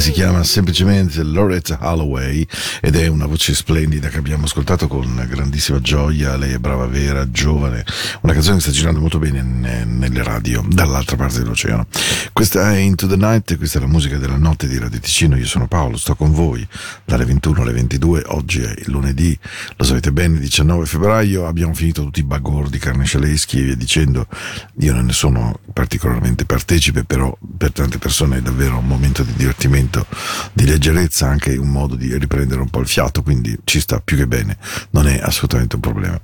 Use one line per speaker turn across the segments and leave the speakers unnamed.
Si chiama semplicemente Loretta Holloway ed è una voce splendida che abbiamo ascoltato con grandissima gioia. Lei è brava, vera, giovane. Una canzone che sta girando molto bene ne- nelle radio dall'altra parte dell'oceano. Questa è Into the Night, questa è la musica della notte di Radio Ticino. Io sono Paolo, sto con voi dalle 21 alle 22. Oggi è il lunedì, lo sapete bene, 19 febbraio. Abbiamo finito tutti i bagordi carnescialeschi e via dicendo. Io non ne sono particolarmente partecipe, però per tante persone è davvero un momento di divertimento, di leggerezza, anche un modo di riprendere un po' il fiato, quindi ci sta più che bene, non è assolutamente un problema.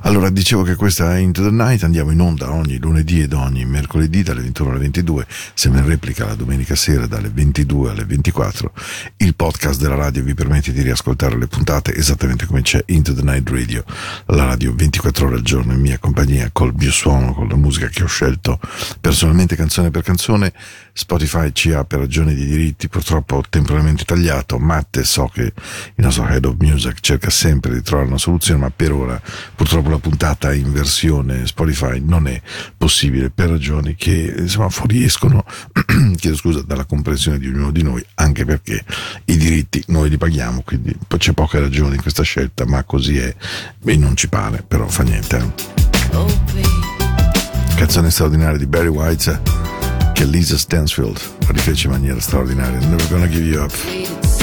Allora, dicevo che questa è Into the Night, andiamo in onda ogni lunedì ed ogni mercoledì dalle 21 alle 22, siamo in replica la domenica sera dalle 22 alle 24. Il podcast della radio vi permette di riascoltare le puntate esattamente come c'è Into the Night Radio, la radio 24 ore al giorno in mia compagnia, col mio suono, con la musica che ho scelto personalmente canzone per canzone. Spotify ci ha per ragioni di diritti purtroppo temporaneamente tagliato. Matte so che il nostro head of music cerca sempre di trovare una soluzione, ma per ora purtroppo la puntata in versione Spotify non è possibile per ragioni che insomma fuoriescono, chiedo scusa, dalla comprensione di ognuno di noi, anche perché i diritti noi li paghiamo, quindi c'è poca ragione in questa scelta, ma così è e non ci pare, però fa niente. eh. Canzone straordinaria di Barry White che Lisa Stansfield rifece in maniera straordinaria. Never gonna give you up.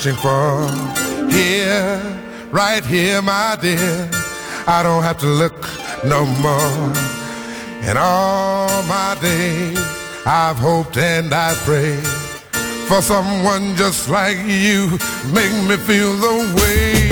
Searching for. Here, right here, my dear. I don't have to look no more. And all my days, I've hoped and I've prayed for someone just like you. Make me feel the way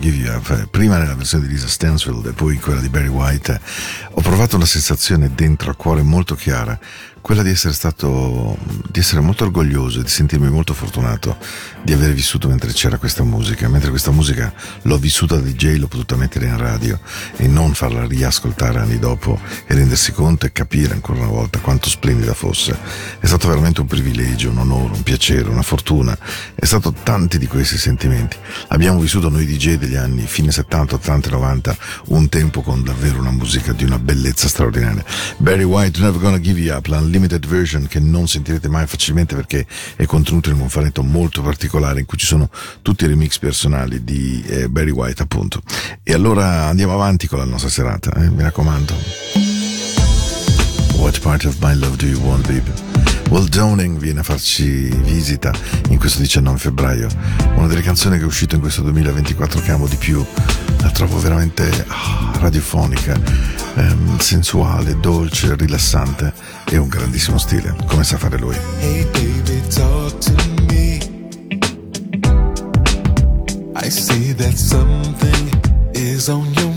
Give You Up, prima nella versione di Lisa Stansfield e poi quella di Barry White, ho provato una sensazione dentro a cuore molto chiara quella di essere stato, di essere molto orgoglioso e di sentirmi molto fortunato di aver vissuto mentre c'era questa musica, mentre questa musica l'ho vissuta da DJ, l'ho potuta mettere in radio e non farla riascoltare anni dopo e rendersi conto e capire ancora una volta quanto splendida fosse. È stato veramente un privilegio, un onore, un piacere, una fortuna, è stato tanti di questi sentimenti. Abbiamo vissuto noi DJ degli anni fine 70, 80, 90 un tempo con davvero una musica di una bellezza straordinaria. Barry White, Never Gonna Give You Up, limited version che non sentirete mai facilmente perché è contenuto in un fanetto molto particolare in cui ci sono tutti i remix personali di eh, Barry White appunto. E allora andiamo avanti con la nostra serata, eh, mi raccomando. What part of my love do you want, baby? Will Downing viene a farci visita in questo 19 febbraio. Una delle canzoni che è uscito in questo 2024 che amo di più. La trovo veramente oh, radiofonica, ehm, sensuale, dolce, rilassante e un grandissimo stile, come sa fare lui.
Hey baby, talk to me. I see that something is on your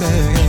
baby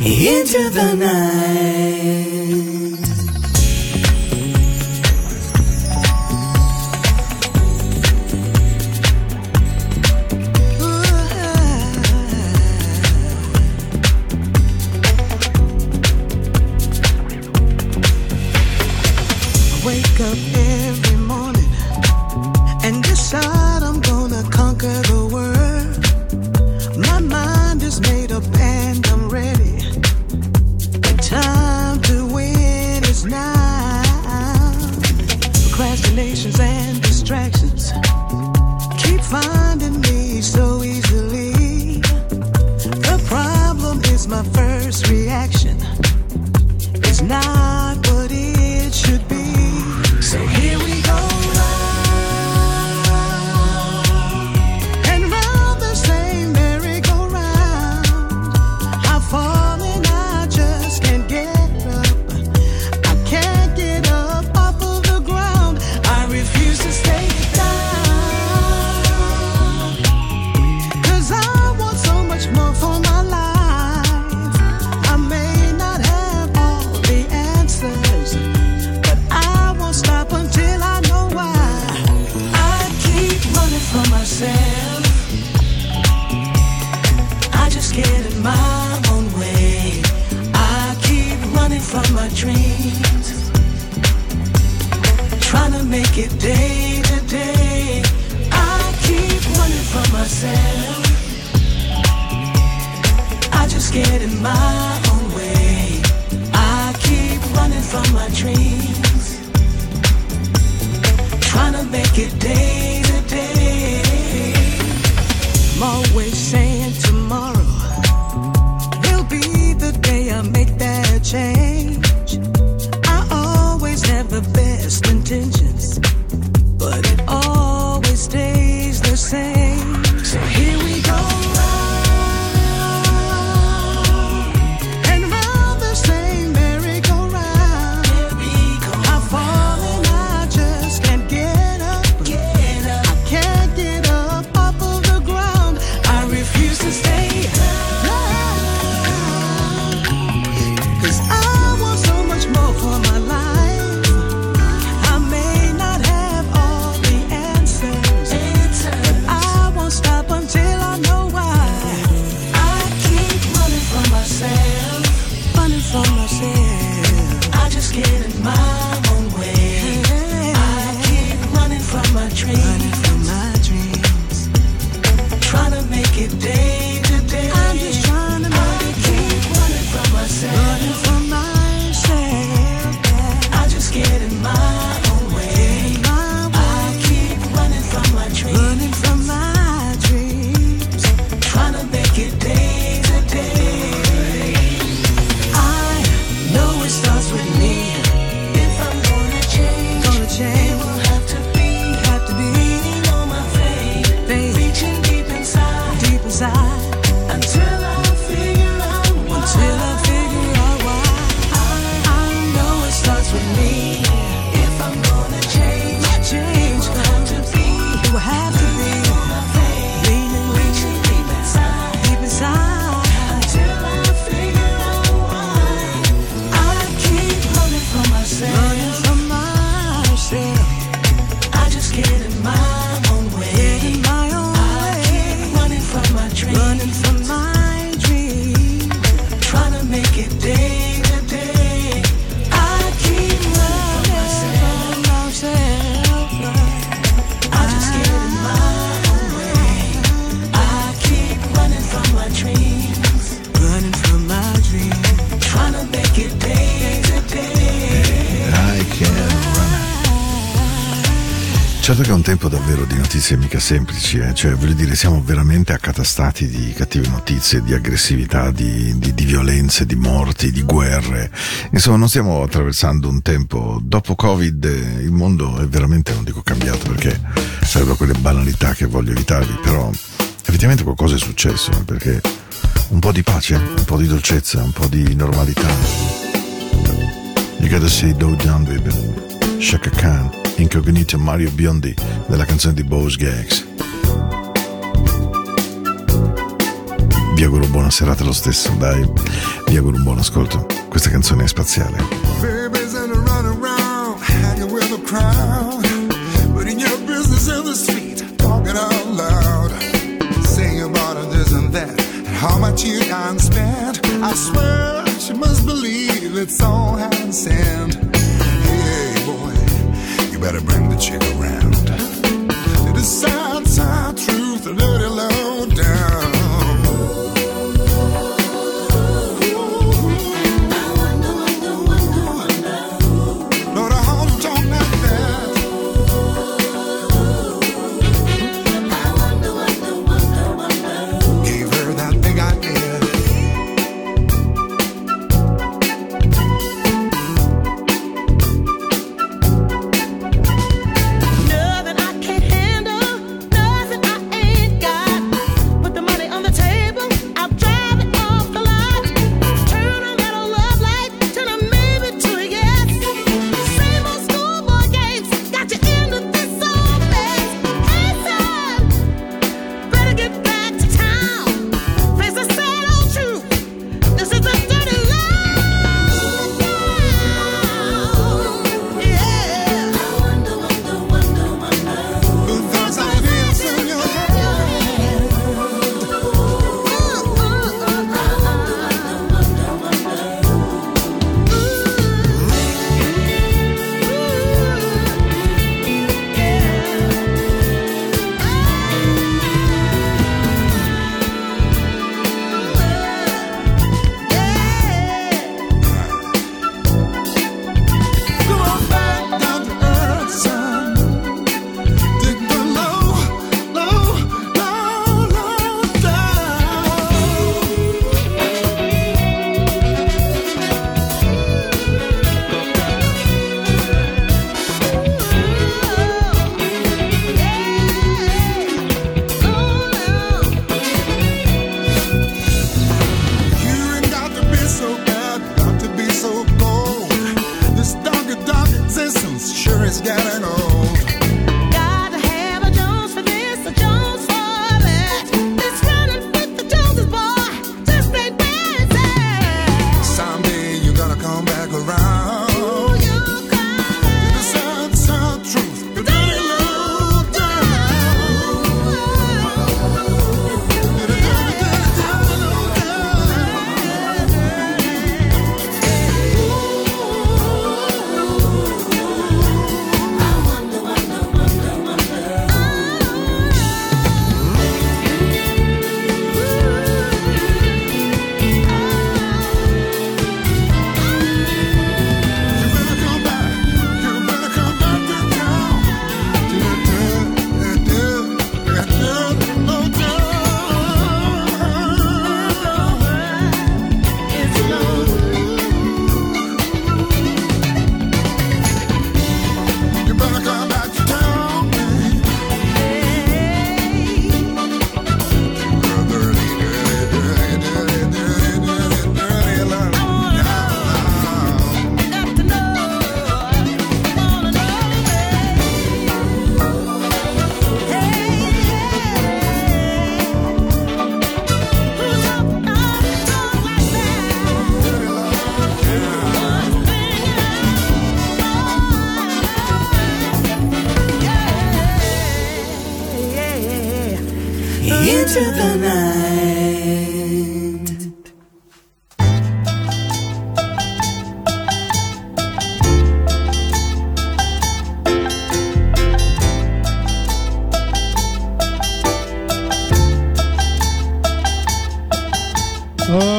Into the night.
tempo davvero di notizie mica semplici, eh? cioè voglio dire siamo veramente accatastati di cattive notizie, di aggressività, di, di, di, violenze, di morti, di guerre. Insomma non stiamo attraversando un tempo, dopo Covid eh, il mondo è veramente, non dico cambiato perché sarebbero quelle banalità che voglio evitarvi, però effettivamente qualcosa è successo, eh, perché un po' di pace, un po' di dolcezza, un po' di normalità. You Gotta See Doe Down Baby, Shaka Khan, Incognito Mario Biondi della canzone di Bose Gags. Vi auguro buona serata lo stesso, dai, vi auguro un buon ascolto, questa canzone è spaziale.
Baby's how much you can spend. I swear she must believe it's all happening. sand. Hey, boy,
you
better bring the
chick around. To
the.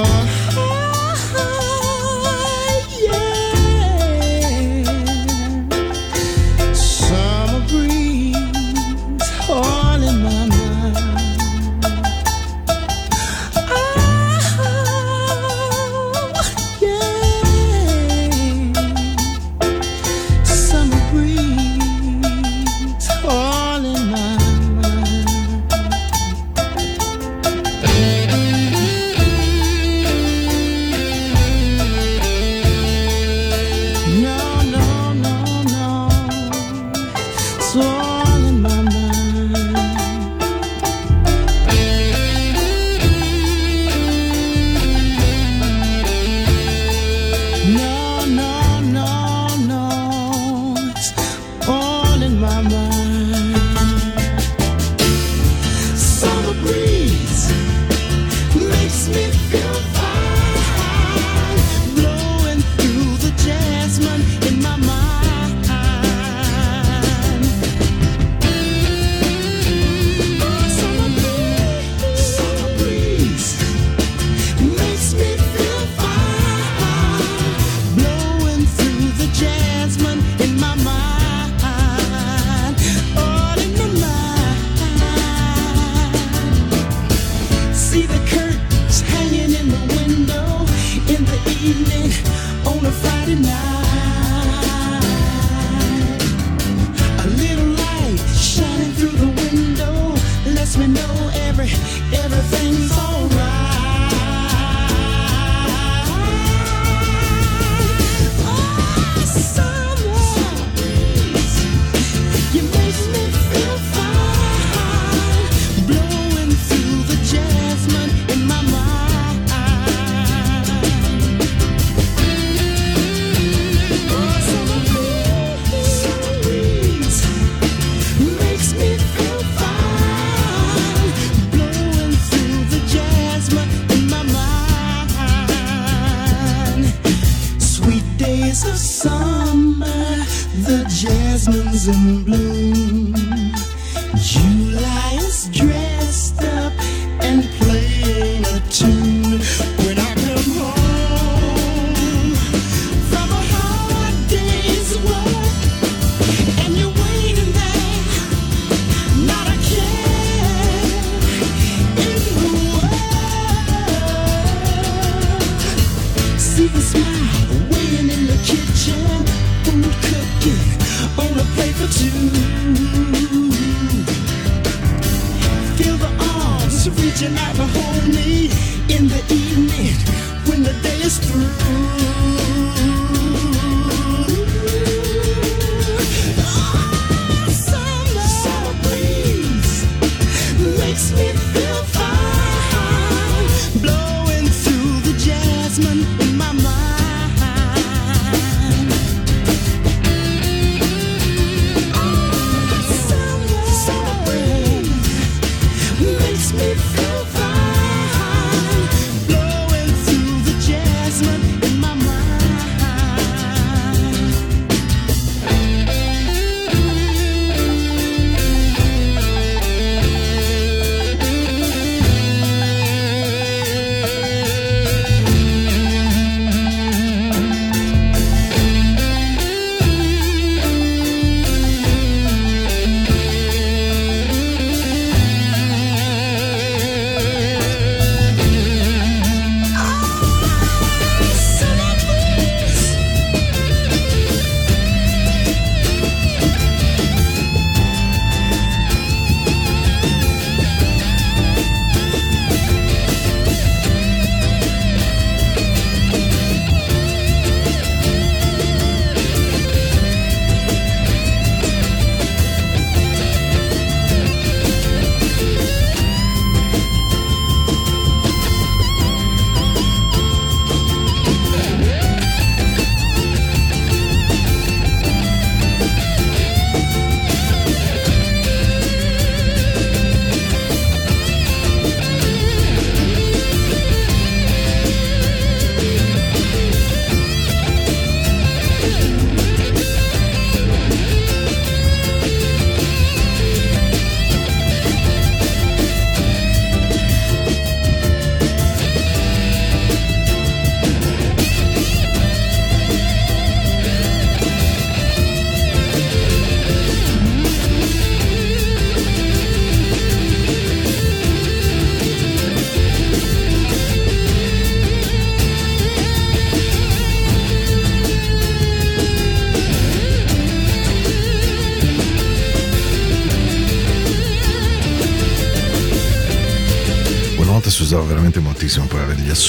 Summer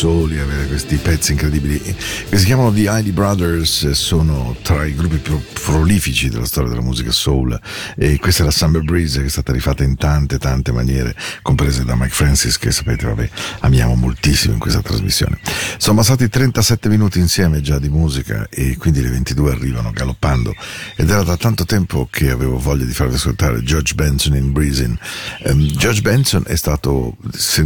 per avere questi pezzi incredibili che si chiamano The Hailey Brothers, sono tra i gruppi più prolifici della storia della musica soul e questa è la Summer Breeze che è stata rifatta in tante tante maniere, comprese da Mike Francis che sapete, vabbè, amiamo moltissimo in questa trasmissione. Sono passati 37 minuti insieme già di musica e quindi le 22 arrivano galoppando ed era da tanto tempo che avevo voglia di farvi ascoltare George Benson in Breezing. Ehm, George Benson è stato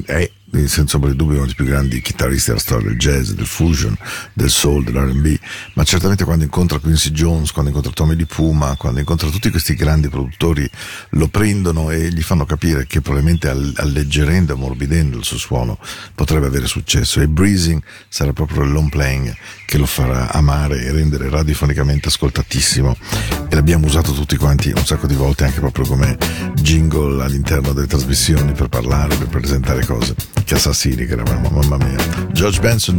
è senza ombra di dubbio uno dei più grandi chitarristi della storia del jazz, del fusion, del soul, dell'R&B, ma certamente quando incontra Quincy Jones, quando incontra Tommy Di Puma, quando incontra tutti questi grandi produttori, lo prendono e gli fanno capire che probabilmente all- alleggerendo e ammorbidendo il suo suono potrebbe avere successo. E Breezing sarà proprio il long playing che lo farà amare e rendere radiofonicamente ascoltatissimo. E l'abbiamo usato tutti quanti un sacco di volte anche proprio come jingle all'interno delle trasmissioni per parlare, per presentare cose che assassini che eravamo, mamma mia. George Benson,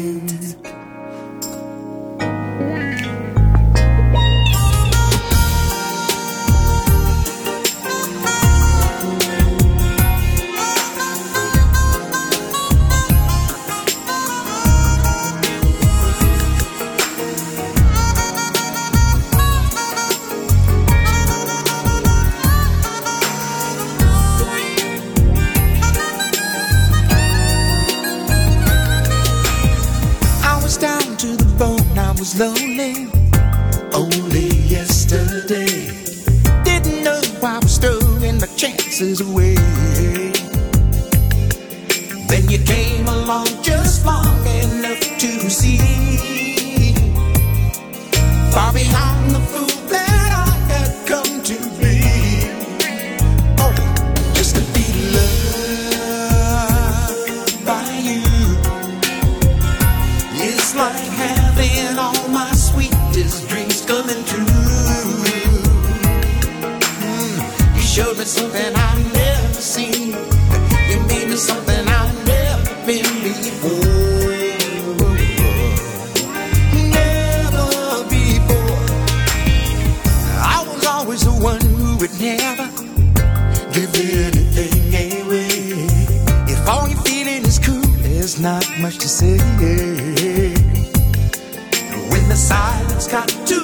Chances away. Then you came along just long enough to see. Far beyond me something I've never seen. You made me something I've never been before. Never before. I was always the one who would never give anything away. If all you're feeling is cool, there's not much to say. When the silence got too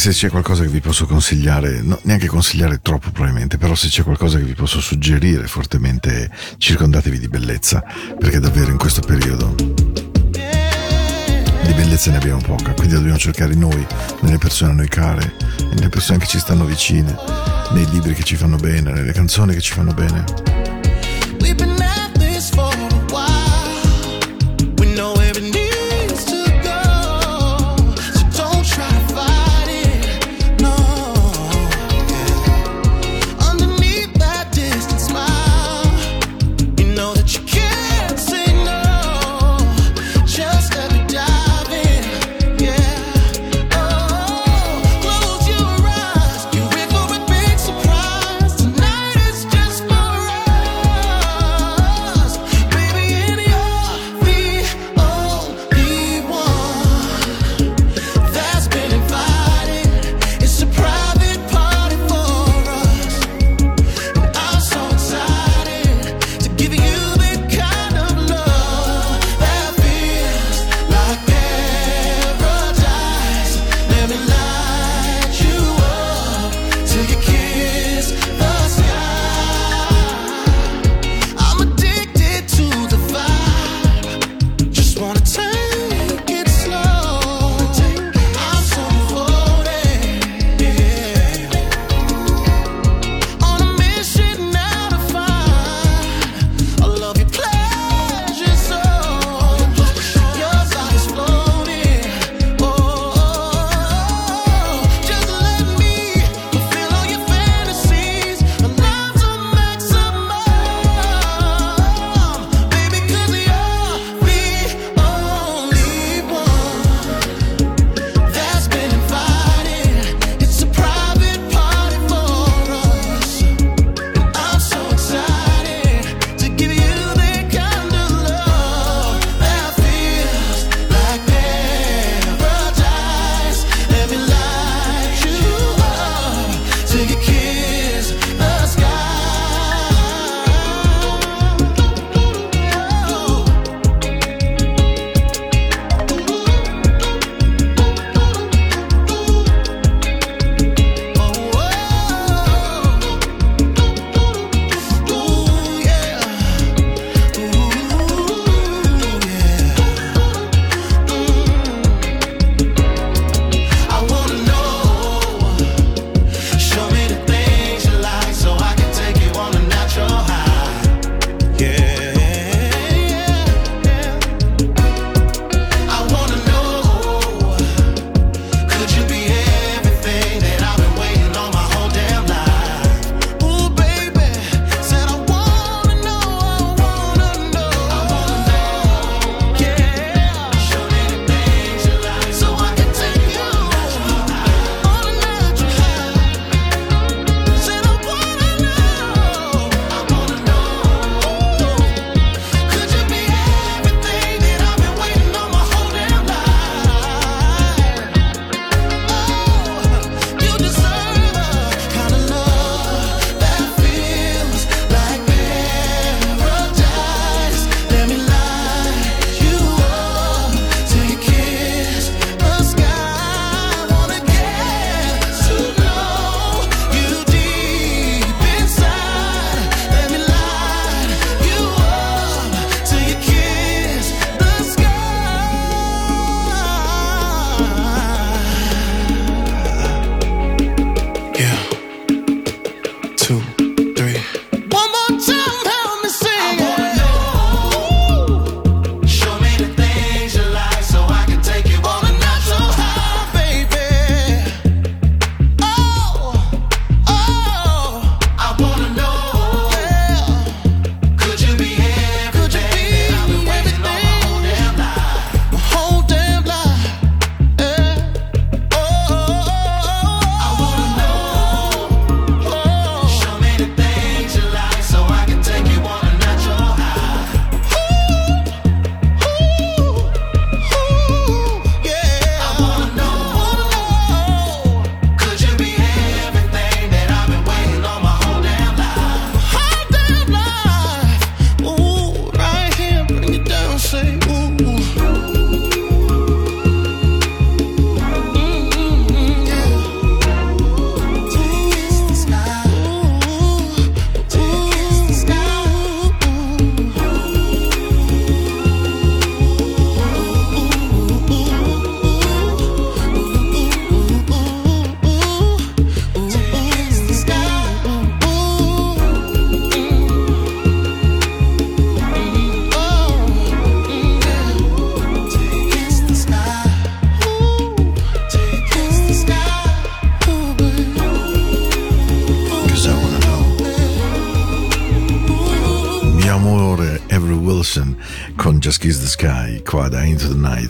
se c'è qualcosa che vi posso consigliare, no, neanche consigliare troppo probabilmente, però se c'è qualcosa che vi posso suggerire fortemente, circondatevi di bellezza, perché davvero in questo periodo di bellezza ne abbiamo poca, quindi dobbiamo cercare noi, nelle persone a noi care, nelle persone che ci stanno vicine, nei libri che ci fanno bene, nelle canzoni che ci fanno bene.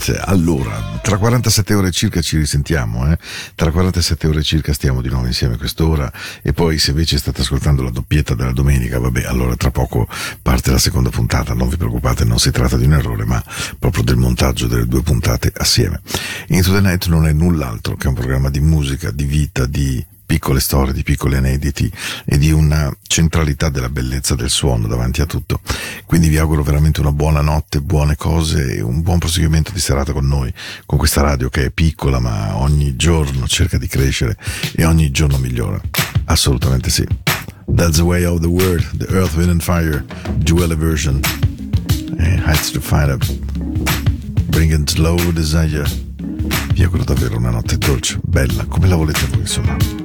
Night. Allora, tra 47 ore circa ci risentiamo, eh? Tra 47 ore circa stiamo di nuovo insieme quest'ora e poi se invece state ascoltando la doppietta della domenica, vabbè, allora tra poco parte la seconda puntata, non vi preoccupate, non si tratta di un errore, ma proprio del montaggio delle due puntate assieme. Into the Night non è null'altro che un programma di musica, di vita, di piccole storie, di piccoli aneddoti e di una centralità della bellezza del suono davanti a tutto. Quindi vi auguro veramente una buona notte, buone cose e un buon proseguimento di serata con noi, con questa radio che è piccola ma ogni giorno cerca di crescere e ogni giorno migliora. Assolutamente sì. That's the way of the word, the earth, wind and fire, dual version. Eh, Heights to find up. Bring it slow desire. Vi auguro davvero una notte dolce, bella, come la volete voi, insomma.